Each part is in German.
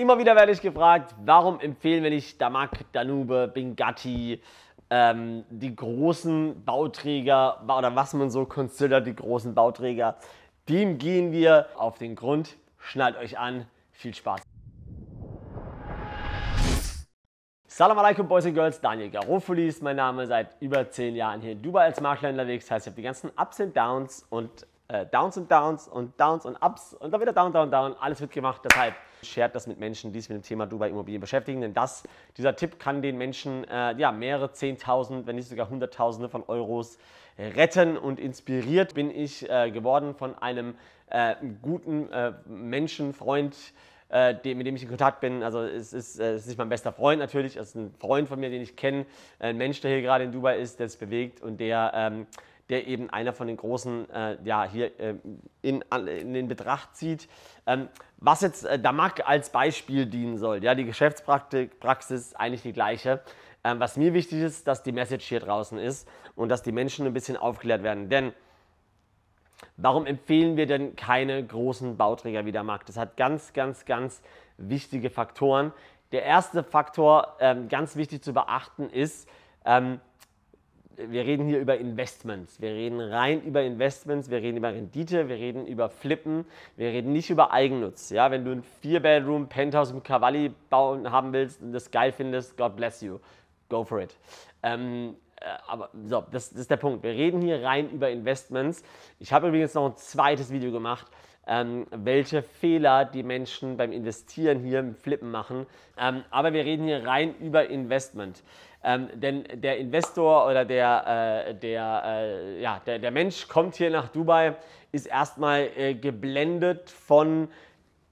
Immer wieder werde ich gefragt, warum empfehlen wir nicht Damak, Danube, Bingatti, ähm, die großen Bauträger oder was man so considert, die großen Bauträger. Dem gehen wir auf den Grund. Schnallt euch an. Viel Spaß. Salam alaikum Boys and Girls, Daniel Garofoli ist mein Name, seit über 10 Jahren hier in Dubai als Makler unterwegs. Das heißt, ich habe die ganzen Ups und Downs und äh, Downs und Downs und Downs und Ups und dann wieder Down, Down, Down. Alles wird gemacht. Deshalb shared das mit Menschen, die sich mit dem Thema Dubai Immobilien beschäftigen. Denn das, dieser Tipp kann den Menschen äh, ja, mehrere Zehntausend, wenn nicht sogar Hunderttausende von Euros retten. Und inspiriert bin ich äh, geworden von einem äh, guten äh, Menschen, Freund, äh, mit dem ich in Kontakt bin. Also es ist, es ist nicht mein bester Freund natürlich, es ist ein Freund von mir, den ich kenne, ein Mensch, der hier gerade in Dubai ist, der es bewegt und der, ähm, der eben einer von den großen äh, ja, hier äh, in, in den Betracht zieht. Ähm, was jetzt äh, Damak als Beispiel dienen soll, ja, die Geschäftspraxis ist eigentlich die gleiche. Ähm, was mir wichtig ist, dass die Message hier draußen ist und dass die Menschen ein bisschen aufgeklärt werden. Denn Warum empfehlen wir denn keine großen Bauträger wie der Markt? Das hat ganz, ganz, ganz wichtige Faktoren. Der erste Faktor, ähm, ganz wichtig zu beachten, ist, ähm, wir reden hier über Investments. Wir reden rein über Investments, wir reden über Rendite, wir reden über Flippen, wir reden nicht über Eigennutz. Ja, wenn du ein Vier-Bedroom Penthouse im Cavalli bauen haben willst und das geil findest, God bless you. Go for it. Ähm, äh, aber so, das, das, ist der Punkt. Wir reden hier rein über Investments. Ich habe übrigens noch ein zweites Video gemacht, ähm, welche Fehler die Menschen beim Investieren hier im Flippen machen. Ähm, aber wir reden hier rein über Investment. Ähm, denn der Investor oder der, äh, der, äh, ja, der, der Mensch kommt hier nach Dubai, ist erstmal äh, geblendet von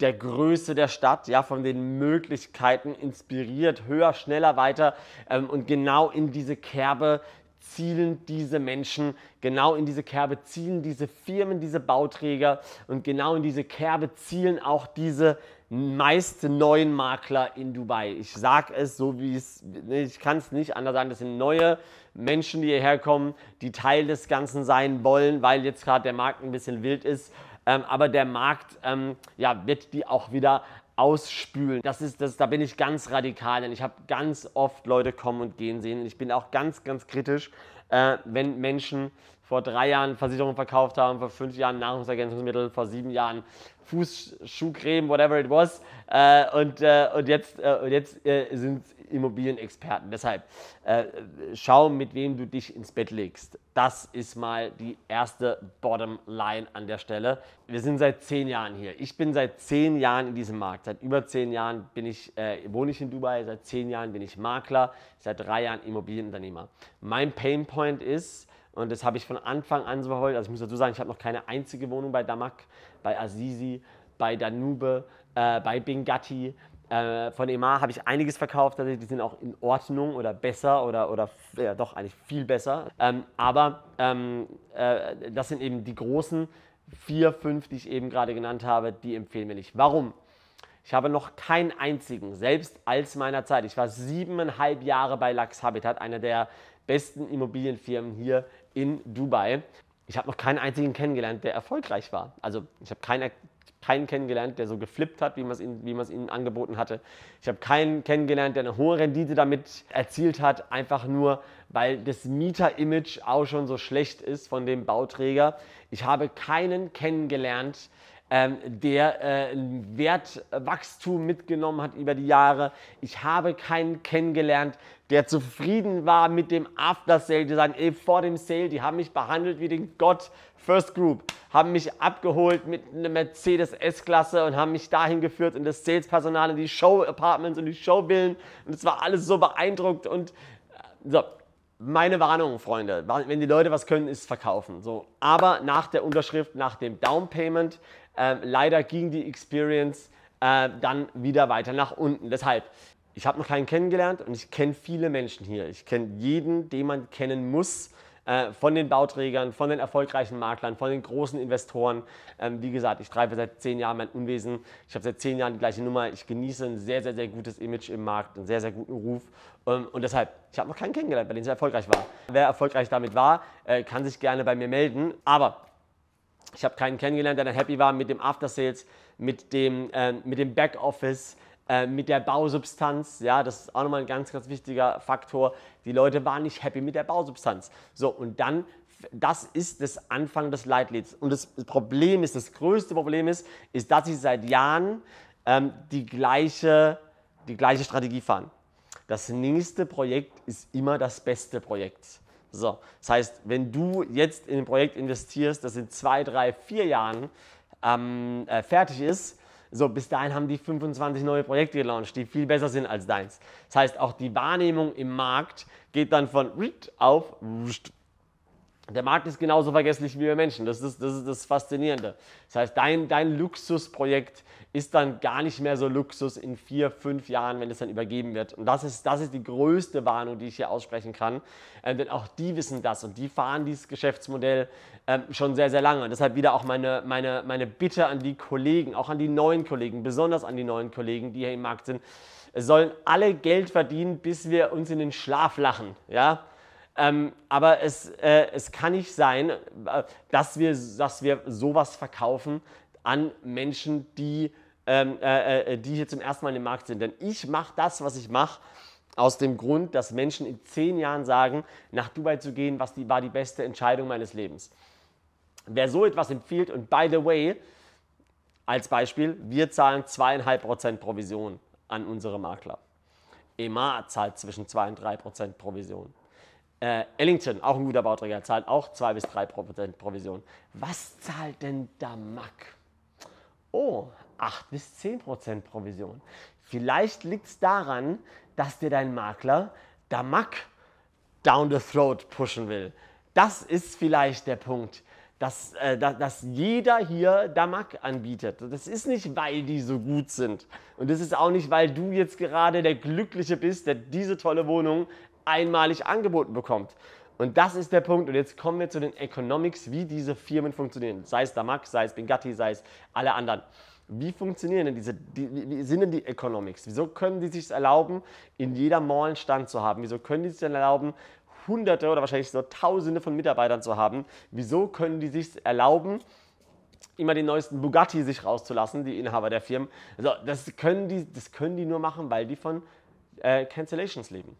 der Größe der Stadt, ja, von den Möglichkeiten inspiriert, höher, schneller, weiter. Ähm, und genau in diese Kerbe zielen diese Menschen, genau in diese Kerbe zielen diese Firmen, diese Bauträger und genau in diese Kerbe zielen auch diese meist neuen Makler in Dubai. Ich sage es so, wie es, ich kann es nicht anders sagen, das sind neue Menschen, die hierher kommen, die Teil des Ganzen sein wollen, weil jetzt gerade der Markt ein bisschen wild ist ähm, aber der Markt ähm, ja, wird die auch wieder ausspülen. Das ist, das, da bin ich ganz radikal, denn ich habe ganz oft Leute kommen und gehen sehen. Ich bin auch ganz, ganz kritisch, äh, wenn Menschen vor drei Jahren Versicherungen verkauft haben, vor fünf Jahren Nahrungsergänzungsmittel, vor sieben Jahren Fußschuhcreme, whatever it was. Äh, und, äh, und jetzt, äh, jetzt äh, sind Immobilienexperten. Deshalb äh, schau, mit wem du dich ins Bett legst. Das ist mal die erste Bottom-Line an der Stelle. Wir sind seit zehn Jahren hier. Ich bin seit zehn Jahren in diesem Markt. Seit über zehn Jahren bin ich, äh, wohne ich in Dubai. Seit zehn Jahren bin ich Makler. Seit drei Jahren Immobilienunternehmer. Mein Painpoint ist, und das habe ich von Anfang an so verfolgt. Also ich muss dazu sagen, ich habe noch keine einzige Wohnung bei Damak, bei Azizi, bei Danube, äh, bei Bingatti. Äh, von Emar habe ich einiges verkauft, also die sind auch in Ordnung oder besser oder, oder ja, doch eigentlich viel besser. Ähm, aber ähm, äh, das sind eben die großen vier, fünf, die ich eben gerade genannt habe, die empfehlen wir nicht. Warum? Ich habe noch keinen einzigen, selbst als meiner Zeit, ich war siebeneinhalb Jahre bei Lux Habitat, einer der besten Immobilienfirmen hier in Dubai. Ich habe noch keinen einzigen kennengelernt, der erfolgreich war. Also ich habe keinen, keinen kennengelernt, der so geflippt hat, wie man es ihnen, ihnen angeboten hatte. Ich habe keinen kennengelernt, der eine hohe Rendite damit erzielt hat, einfach nur, weil das Mieter-Image auch schon so schlecht ist von dem Bauträger. Ich habe keinen kennengelernt, ähm, der äh, Wertwachstum mitgenommen hat über die Jahre. Ich habe keinen kennengelernt, der zufrieden war mit dem After Sale. Die sagen, ey, vor dem Sale, die haben mich behandelt wie den Gott First Group, haben mich abgeholt mit einer Mercedes S-Klasse und haben mich dahin geführt und das Salespersonal in die Show-Apartments und die Showvillen und es war alles so beeindruckt und äh, so. Meine Warnung, Freunde, wenn die Leute was können, ist verkaufen. So. Aber nach der Unterschrift, nach dem Down Payment, äh, leider ging die Experience äh, dann wieder weiter nach unten. Deshalb, ich habe noch keinen kennengelernt und ich kenne viele Menschen hier. Ich kenne jeden, den man kennen muss. Äh, von den Bauträgern, von den erfolgreichen Maklern, von den großen Investoren. Ähm, wie gesagt, ich treibe seit zehn Jahren mein Unwesen. Ich habe seit zehn Jahren die gleiche Nummer. Ich genieße ein sehr, sehr, sehr gutes Image im Markt, einen sehr, sehr guten Ruf. Ähm, und deshalb, ich habe noch keinen kennengelernt, bei dem es erfolgreich war. Wer erfolgreich damit war, äh, kann sich gerne bei mir melden. Aber ich habe keinen kennengelernt, der dann happy war mit dem After Sales, mit dem, äh, mit dem Backoffice, äh, mit der Bausubstanz. Ja, das ist auch nochmal ein ganz, ganz wichtiger Faktor. Die Leute waren nicht happy mit der Bausubstanz. So, und dann, das ist das Anfang des Leitlieds. Und das Problem ist, das größte Problem ist, ist, dass sie seit Jahren ähm, die, gleiche, die gleiche Strategie fahren. Das nächste Projekt ist immer das beste Projekt. So, das heißt, wenn du jetzt in ein Projekt investierst, das in zwei, drei, vier Jahren ähm, äh, fertig ist, so bis dahin haben die 25 neue Projekte gelauncht, die viel besser sind als deins. Das heißt, auch die Wahrnehmung im Markt geht dann von auf der Markt ist genauso vergesslich wie wir Menschen. Das ist das, ist das Faszinierende. Das heißt, dein, dein Luxusprojekt ist dann gar nicht mehr so Luxus in vier, fünf Jahren, wenn es dann übergeben wird. Und das ist, das ist die größte Warnung, die ich hier aussprechen kann. Ähm, denn auch die wissen das und die fahren dieses Geschäftsmodell ähm, schon sehr, sehr lange. Und deshalb wieder auch meine, meine, meine Bitte an die Kollegen, auch an die neuen Kollegen, besonders an die neuen Kollegen, die hier im Markt sind. Es sollen alle Geld verdienen, bis wir uns in den Schlaf lachen. Ja? Ähm, aber es, äh, es kann nicht sein, äh, dass, wir, dass wir sowas verkaufen an Menschen, die, ähm, äh, äh, die hier zum ersten Mal im Markt sind. Denn ich mache das, was ich mache, aus dem Grund, dass Menschen in zehn Jahren sagen, nach Dubai zu gehen, was die, war die beste Entscheidung meines Lebens. Wer so etwas empfiehlt, und by the way, als Beispiel, wir zahlen zweieinhalb Prozent Provision an unsere Makler. EMA zahlt zwischen 2 und 3 Prozent Provision. Äh, Ellington, auch ein guter Bauträger, zahlt auch 2 bis 3 Prozent Provision. Was zahlt denn Damac? Oh, 8 bis 10 Prozent Provision. Vielleicht liegt es daran, dass dir dein Makler Damac down the throat pushen will. Das ist vielleicht der Punkt, dass, äh, dass, dass jeder hier Damac anbietet. Das ist nicht, weil die so gut sind. Und das ist auch nicht, weil du jetzt gerade der Glückliche bist, der diese tolle Wohnung einmalig angeboten bekommt. Und das ist der Punkt. Und jetzt kommen wir zu den Economics, wie diese Firmen funktionieren. Sei es Damac, sei es Bengatti, sei es alle anderen. Wie funktionieren denn diese, die, wie sind denn die Economics? Wieso können die sich erlauben, in jeder Mall einen Stand zu haben? Wieso können die sich erlauben, Hunderte oder wahrscheinlich so Tausende von Mitarbeitern zu haben? Wieso können die sich erlauben, immer den neuesten Bugatti sich rauszulassen, die Inhaber der Firmen? Also das können die, das können die nur machen, weil die von äh, Cancellations leben.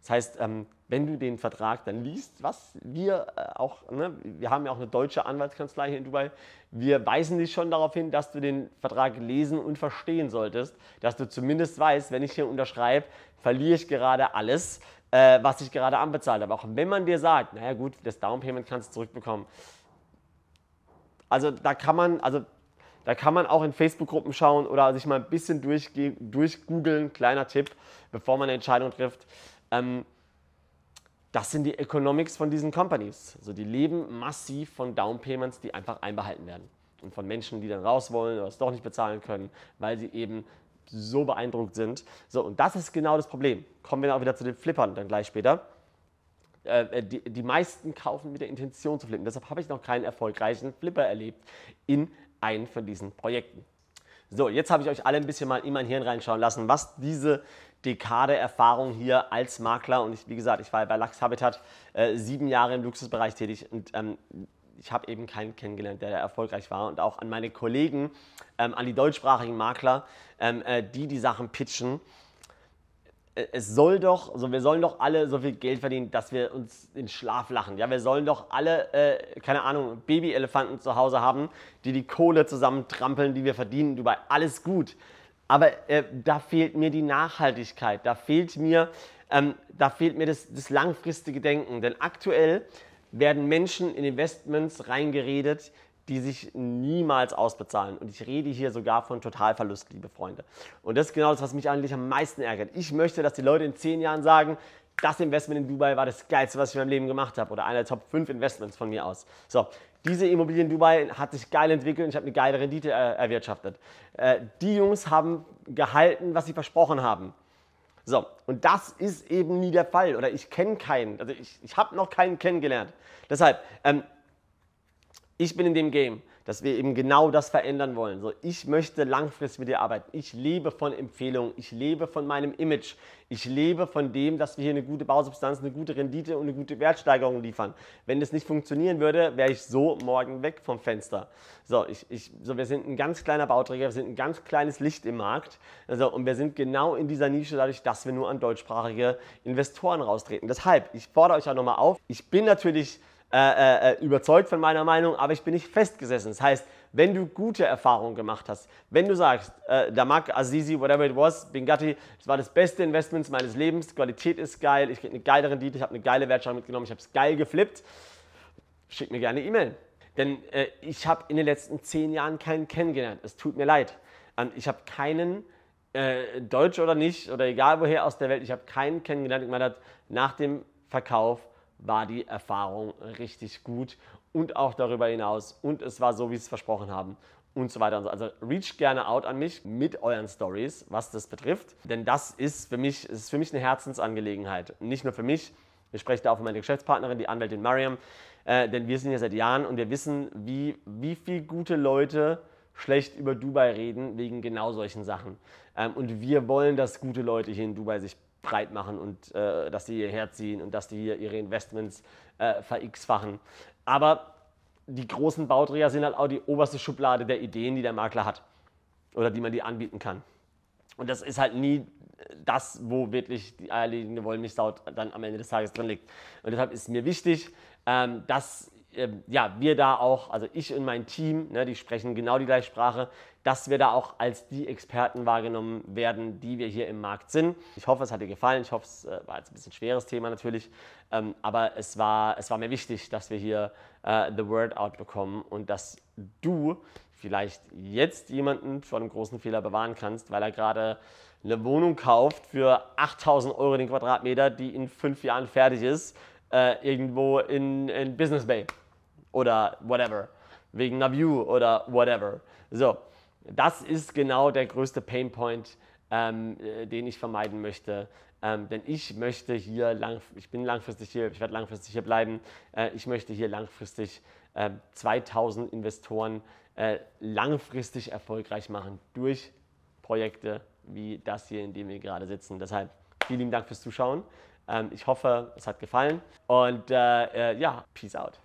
Das heißt, ähm, wenn du den Vertrag dann liest, was wir äh, auch, ne, wir haben ja auch eine deutsche Anwaltskanzlei hier in Dubai, wir weisen dich schon darauf hin, dass du den Vertrag lesen und verstehen solltest, dass du zumindest weißt, wenn ich hier unterschreibe, verliere ich gerade alles, äh, was ich gerade anbezahlt habe. Auch wenn man dir sagt, naja gut, das Downpayment kannst du zurückbekommen. Also da kann man, also da kann man auch in Facebook-Gruppen schauen oder sich mal ein bisschen durchgoogeln, kleiner Tipp, bevor man eine Entscheidung trifft. Ähm, das sind die Economics von diesen Companies. Also die leben massiv von Downpayments, die einfach einbehalten werden. Und von Menschen, die dann raus wollen oder es doch nicht bezahlen können, weil sie eben so beeindruckt sind. So, und das ist genau das Problem. Kommen wir auch wieder zu den Flippern dann gleich später. Äh, äh, die, die meisten kaufen mit der Intention zu flippen. Deshalb habe ich noch keinen erfolgreichen Flipper erlebt in einem von diesen Projekten. So, jetzt habe ich euch alle ein bisschen mal in mein Hirn reinschauen lassen, was diese Dekade Erfahrung hier als Makler und ich, wie gesagt, ich war bei Lux Habitat äh, sieben Jahre im Luxusbereich tätig und ähm, ich habe eben keinen kennengelernt, der, erfolgreich war und auch an meine Kollegen, ähm, an die deutschsprachigen Makler, ähm, äh, die die Sachen pitchen. Äh, es soll doch, also wir sollen doch alle so viel Geld verdienen, dass wir uns in Schlaf lachen. Ja, wir sollen doch alle, äh, keine Ahnung, Babyelefanten zu Hause haben, die die Kohle zusammentrampeln, die wir verdienen. Dubai, alles gut. Aber äh, da fehlt mir die Nachhaltigkeit, da fehlt mir, ähm, da fehlt mir das, das langfristige Denken. Denn aktuell werden Menschen in Investments reingeredet, die sich niemals ausbezahlen. Und ich rede hier sogar von Totalverlust, liebe Freunde. Und das ist genau das, was mich eigentlich am meisten ärgert. Ich möchte, dass die Leute in zehn Jahren sagen, das Investment in Dubai war das geilste, was ich in meinem Leben gemacht habe. Oder einer der Top 5 Investments von mir aus. So, diese Immobilie in Dubai hat sich geil entwickelt und ich habe eine geile Rendite äh, erwirtschaftet. Äh, die Jungs haben gehalten, was sie versprochen haben. So, und das ist eben nie der Fall. Oder ich kenne keinen. Also ich, ich habe noch keinen kennengelernt. Deshalb, ähm, ich bin in dem Game. Dass wir eben genau das verändern wollen. So, ich möchte langfristig mit dir arbeiten. Ich lebe von Empfehlungen. Ich lebe von meinem Image. Ich lebe von dem, dass wir hier eine gute Bausubstanz, eine gute Rendite und eine gute Wertsteigerung liefern. Wenn das nicht funktionieren würde, wäre ich so morgen weg vom Fenster. So, ich, ich, so, wir sind ein ganz kleiner Bauträger, wir sind ein ganz kleines Licht im Markt. Also, und wir sind genau in dieser Nische dadurch, dass wir nur an deutschsprachige Investoren raustreten. Deshalb, ich fordere euch auch nochmal auf. Ich bin natürlich äh, äh, überzeugt von meiner Meinung, aber ich bin nicht festgesessen. Das heißt, wenn du gute Erfahrungen gemacht hast, wenn du sagst, äh, Damak, Azizi, whatever it was, Bingatti, das war das beste Investment meines Lebens, Qualität ist geil, ich kriege eine geile Rendite, ich habe eine geile Wertschöpfung mitgenommen, ich habe es geil geflippt, schick mir gerne E-Mail. Denn äh, ich habe in den letzten zehn Jahren keinen kennengelernt. Es tut mir leid. Ähm, ich habe keinen, äh, Deutsch oder nicht, oder egal woher aus der Welt, ich habe keinen kennengelernt, ich meine, nach dem Verkauf war die Erfahrung richtig gut und auch darüber hinaus. Und es war so, wie sie es versprochen haben und so weiter und so. Also reach gerne out an mich mit euren Stories, was das betrifft. Denn das ist für mich, ist für mich eine Herzensangelegenheit. Nicht nur für mich. Ich spreche da auch für meine Geschäftspartnerin, die Anwältin Mariam. Äh, denn wir sind hier seit Jahren und wir wissen, wie, wie viele gute Leute schlecht über Dubai reden wegen genau solchen Sachen. Ähm, und wir wollen, dass gute Leute hier in Dubai sich breit machen und äh, dass sie hierher ziehen und dass die hier ihre Investments äh, ver-x-fachen. Aber die großen Bauträger sind halt auch die oberste Schublade der Ideen, die der Makler hat oder die man die anbieten kann. Und das ist halt nie das, wo wirklich die eierlegende Wollmilchsau dann am Ende des Tages drin liegt. Und deshalb ist mir wichtig, ähm, dass ähm, ja, wir da auch, also ich und mein Team, ne, die sprechen genau die gleiche Sprache, dass wir da auch als die Experten wahrgenommen werden, die wir hier im Markt sind. Ich hoffe, es hat dir gefallen. Ich hoffe, es äh, war jetzt ein bisschen schweres Thema natürlich, ähm, aber es war, es war mir wichtig, dass wir hier äh, the word out bekommen und dass du vielleicht jetzt jemanden vor einem großen Fehler bewahren kannst, weil er gerade eine Wohnung kauft für 8000 Euro den Quadratmeter, die in fünf Jahren fertig ist, äh, irgendwo in, in Business Bay oder whatever, wegen Navu oder whatever. So, das ist genau der größte Painpoint, ähm, äh, den ich vermeiden möchte. Ähm, denn ich möchte hier, lang, ich bin langfristig hier, ich werde langfristig hier bleiben, äh, ich möchte hier langfristig äh, 2000 Investoren äh, langfristig erfolgreich machen durch Projekte wie das hier, in dem wir gerade sitzen. Deshalb vielen Dank fürs Zuschauen. Ähm, ich hoffe, es hat gefallen und äh, äh, ja, peace out.